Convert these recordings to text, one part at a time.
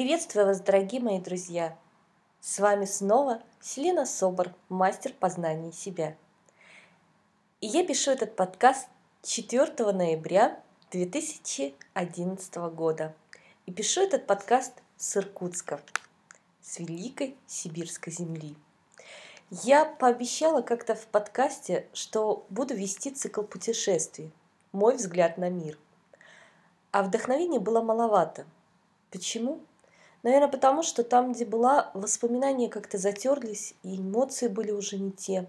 Приветствую вас, дорогие мои друзья! С вами снова Селена Собор, мастер познания себя. И я пишу этот подкаст 4 ноября 2011 года. И пишу этот подкаст с Иркутска, с Великой Сибирской земли. Я пообещала как-то в подкасте, что буду вести цикл путешествий «Мой взгляд на мир». А вдохновения было маловато. Почему? Наверное, потому что там, где была, воспоминания как-то затерлись, и эмоции были уже не те.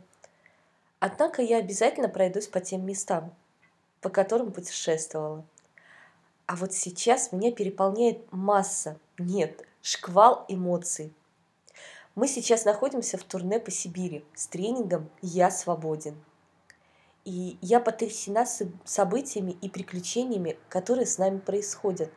Однако я обязательно пройдусь по тем местам, по которым путешествовала. А вот сейчас меня переполняет масса, нет, шквал эмоций. Мы сейчас находимся в турне по Сибири с тренингом «Я свободен». И я потрясена событиями и приключениями, которые с нами происходят.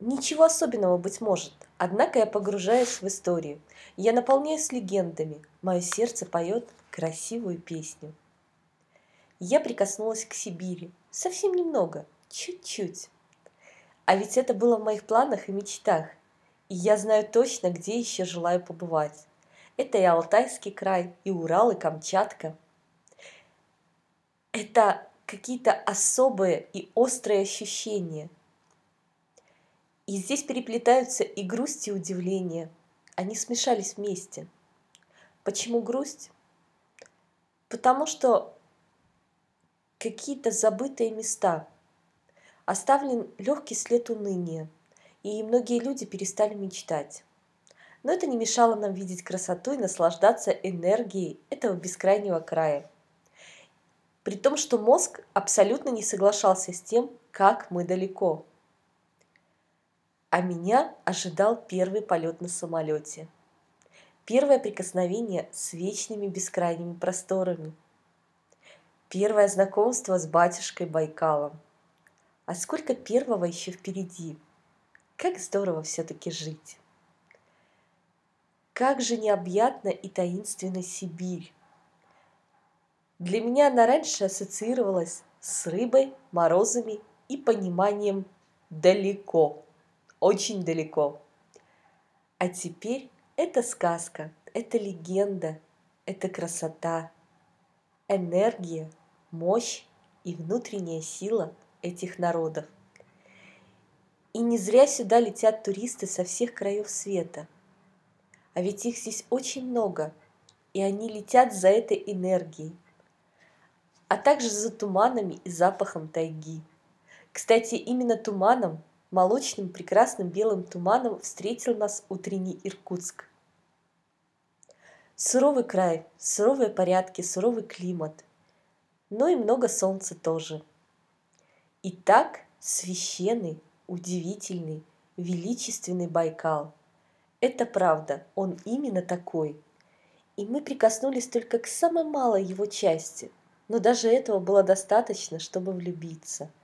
Ничего особенного, быть может, однако я погружаюсь в историю. Я наполняюсь легендами, мое сердце поет красивую песню. Я прикоснулась к Сибири, совсем немного, чуть-чуть. А ведь это было в моих планах и мечтах, и я знаю точно, где еще желаю побывать. Это и Алтайский край, и Урал, и Камчатка. Это какие-то особые и острые ощущения – и здесь переплетаются и грусть, и удивление. Они смешались вместе. Почему грусть? Потому что какие-то забытые места. Оставлен легкий след уныния, и многие люди перестали мечтать. Но это не мешало нам видеть красоту и наслаждаться энергией этого бескрайнего края. При том, что мозг абсолютно не соглашался с тем, как мы далеко – а меня ожидал первый полет на самолете. Первое прикосновение с вечными бескрайними просторами. Первое знакомство с батюшкой Байкалом. А сколько первого еще впереди. Как здорово все-таки жить. Как же необъятна и таинственна Сибирь. Для меня она раньше ассоциировалась с рыбой, морозами и пониманием далеко очень далеко. А теперь это сказка, это легенда, это красота, энергия, мощь и внутренняя сила этих народов. И не зря сюда летят туристы со всех краев света. А ведь их здесь очень много, и они летят за этой энергией, а также за туманами и запахом тайги. Кстати, именно туманом молочным прекрасным белым туманом встретил нас утренний Иркутск. Суровый край, суровые порядки, суровый климат, но и много солнца тоже. И так священный, удивительный, величественный Байкал. Это правда, он именно такой. И мы прикоснулись только к самой малой его части, но даже этого было достаточно, чтобы влюбиться –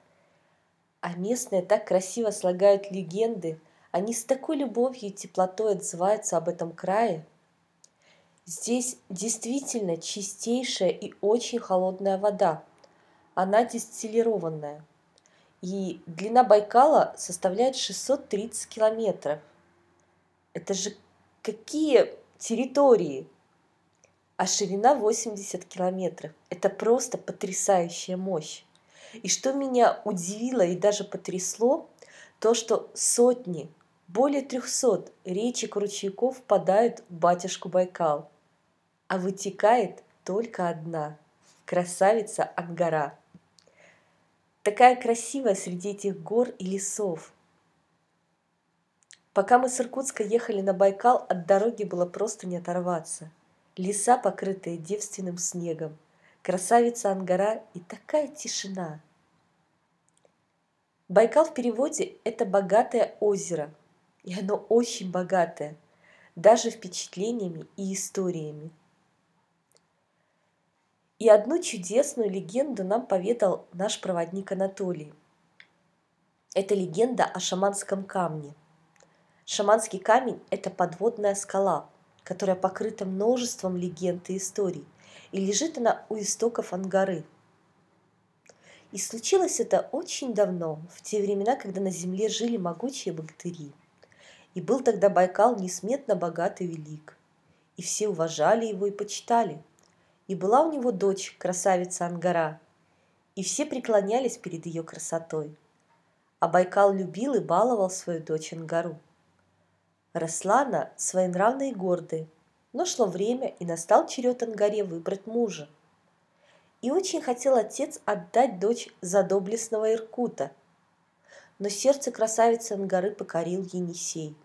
а местные так красиво слагают легенды, они с такой любовью и теплотой отзываются об этом крае. Здесь действительно чистейшая и очень холодная вода. Она дистиллированная. И длина Байкала составляет 630 километров. Это же какие территории? А ширина 80 километров. Это просто потрясающая мощь. И что меня удивило и даже потрясло, то, что сотни, более трехсот речек ручейков впадают в батюшку Байкал, а вытекает только одна – красавица Ангара. Такая красивая среди этих гор и лесов. Пока мы с Иркутска ехали на Байкал, от дороги было просто не оторваться. Леса, покрытые девственным снегом, красавица Ангара и такая тишина. Байкал в переводе – это богатое озеро, и оно очень богатое, даже впечатлениями и историями. И одну чудесную легенду нам поведал наш проводник Анатолий. Это легенда о шаманском камне. Шаманский камень – это подводная скала, которая покрыта множеством легенд и историй, и лежит она у истоков Ангары. И случилось это очень давно, в те времена, когда на земле жили могучие богатыри. И был тогда Байкал несметно богат и велик. И все уважали его и почитали. И была у него дочь, красавица Ангара. И все преклонялись перед ее красотой. А Байкал любил и баловал свою дочь Ангару. Росла она своенравной и гордой, но шло время, и настал черед Ангаре выбрать мужа – и очень хотел отец отдать дочь за доблестного Иркута. Но сердце красавицы Ангары покорил Енисей.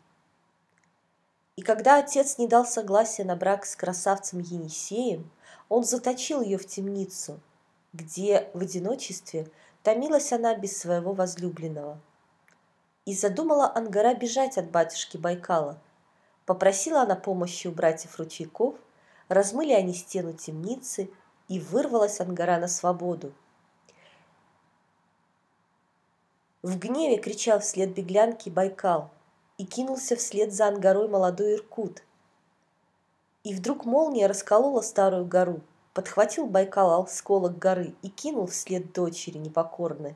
И когда отец не дал согласия на брак с красавцем Енисеем, он заточил ее в темницу, где в одиночестве томилась она без своего возлюбленного. И задумала Ангара бежать от батюшки Байкала. Попросила она помощи у братьев ручейков, размыли они стену темницы – и вырвалась Ангара на свободу. В гневе кричал вслед беглянки Байкал и кинулся вслед за Ангарой молодой Иркут. И вдруг молния расколола старую гору, подхватил Байкал осколок горы и кинул вслед дочери непокорной,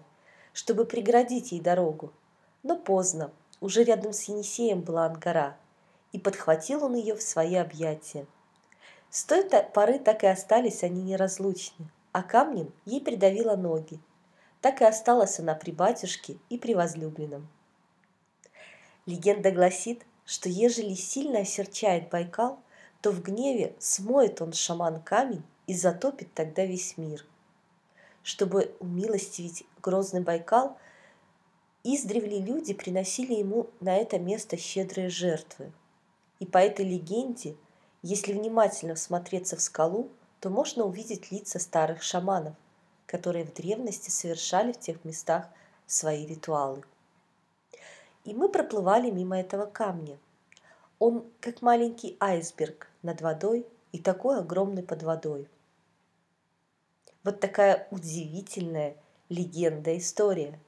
чтобы преградить ей дорогу. Но поздно, уже рядом с Енисеем была Ангара, и подхватил он ее в свои объятия. С той поры так и остались они неразлучны, а камнем ей придавило ноги. Так и осталась она при батюшке и при возлюбленном. Легенда гласит, что ежели сильно осерчает Байкал, то в гневе смоет он шаман камень и затопит тогда весь мир. Чтобы умилостивить грозный Байкал, издревле люди приносили ему на это место щедрые жертвы. И по этой легенде – если внимательно всмотреться в скалу, то можно увидеть лица старых шаманов, которые в древности совершали в тех местах свои ритуалы. И мы проплывали мимо этого камня. Он как маленький айсберг над водой и такой огромный под водой. Вот такая удивительная легенда, история.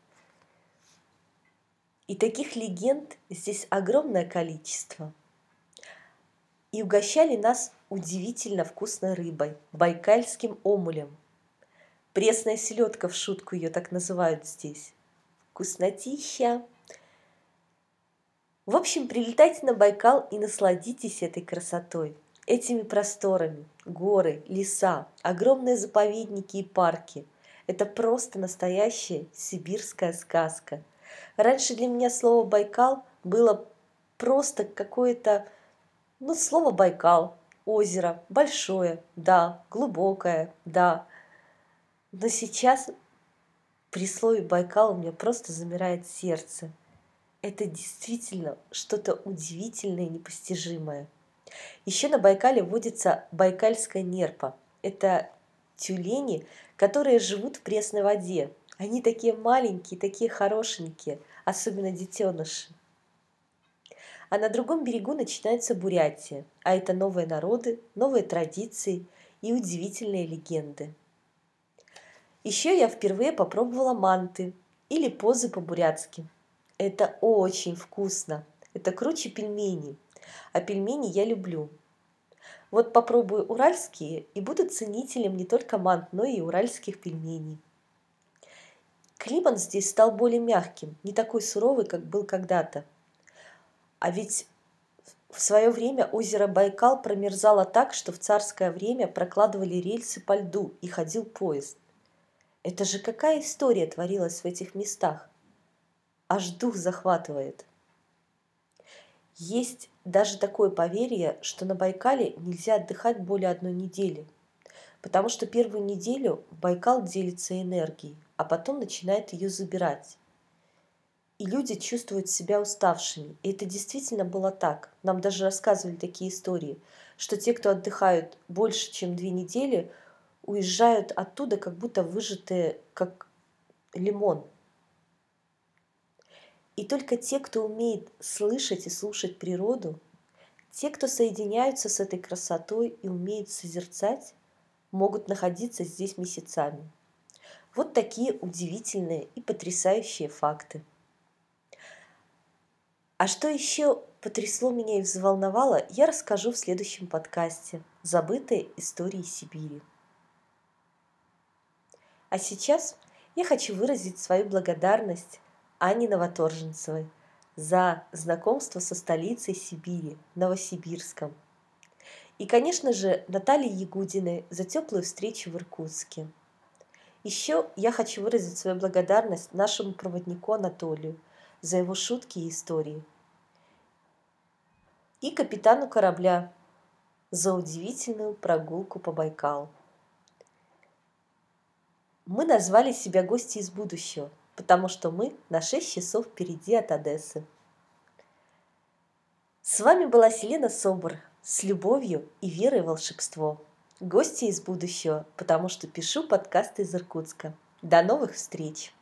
И таких легенд здесь огромное количество – и угощали нас удивительно вкусной рыбой, байкальским омулем. Пресная селедка в шутку ее так называют здесь. Вкуснотища! В общем, прилетайте на Байкал и насладитесь этой красотой, этими просторами, горы, леса, огромные заповедники и парки. Это просто настоящая сибирская сказка. Раньше для меня слово Байкал было просто какое-то ну, слово Байкал, озеро, большое, да, глубокое, да. Но сейчас при слове Байкал у меня просто замирает сердце. Это действительно что-то удивительное и непостижимое. Еще на Байкале водится байкальская нерпа. Это тюлени, которые живут в пресной воде. Они такие маленькие, такие хорошенькие, особенно детеныши а на другом берегу начинается Бурятия, а это новые народы, новые традиции и удивительные легенды. Еще я впервые попробовала манты или позы по-бурятски. Это очень вкусно, это круче пельменей, а пельмени я люблю. Вот попробую уральские и буду ценителем не только мант, но и уральских пельменей. Климат здесь стал более мягким, не такой суровый, как был когда-то – а ведь в свое время озеро Байкал промерзало так, что в царское время прокладывали рельсы по льду и ходил поезд. Это же какая история творилась в этих местах? Аж дух захватывает. Есть даже такое поверье, что на Байкале нельзя отдыхать более одной недели, потому что первую неделю Байкал делится энергией, а потом начинает ее забирать и люди чувствуют себя уставшими. И это действительно было так. Нам даже рассказывали такие истории, что те, кто отдыхают больше, чем две недели, уезжают оттуда, как будто выжатые, как лимон. И только те, кто умеет слышать и слушать природу, те, кто соединяются с этой красотой и умеют созерцать, могут находиться здесь месяцами. Вот такие удивительные и потрясающие факты. А что еще потрясло меня и взволновало, я расскажу в следующем подкасте «Забытые истории Сибири». А сейчас я хочу выразить свою благодарность Анне Новоторженцевой за знакомство со столицей Сибири, Новосибирском. И, конечно же, Наталье Ягудиной за теплую встречу в Иркутске. Еще я хочу выразить свою благодарность нашему проводнику Анатолию за его шутки и истории. И капитану корабля за удивительную прогулку по Байкалу. Мы назвали себя гости из будущего, потому что мы на 6 часов впереди от Одессы. С вами была Селена Собор с любовью и верой в волшебство. Гости из будущего, потому что пишу подкасты из Иркутска. До новых встреч!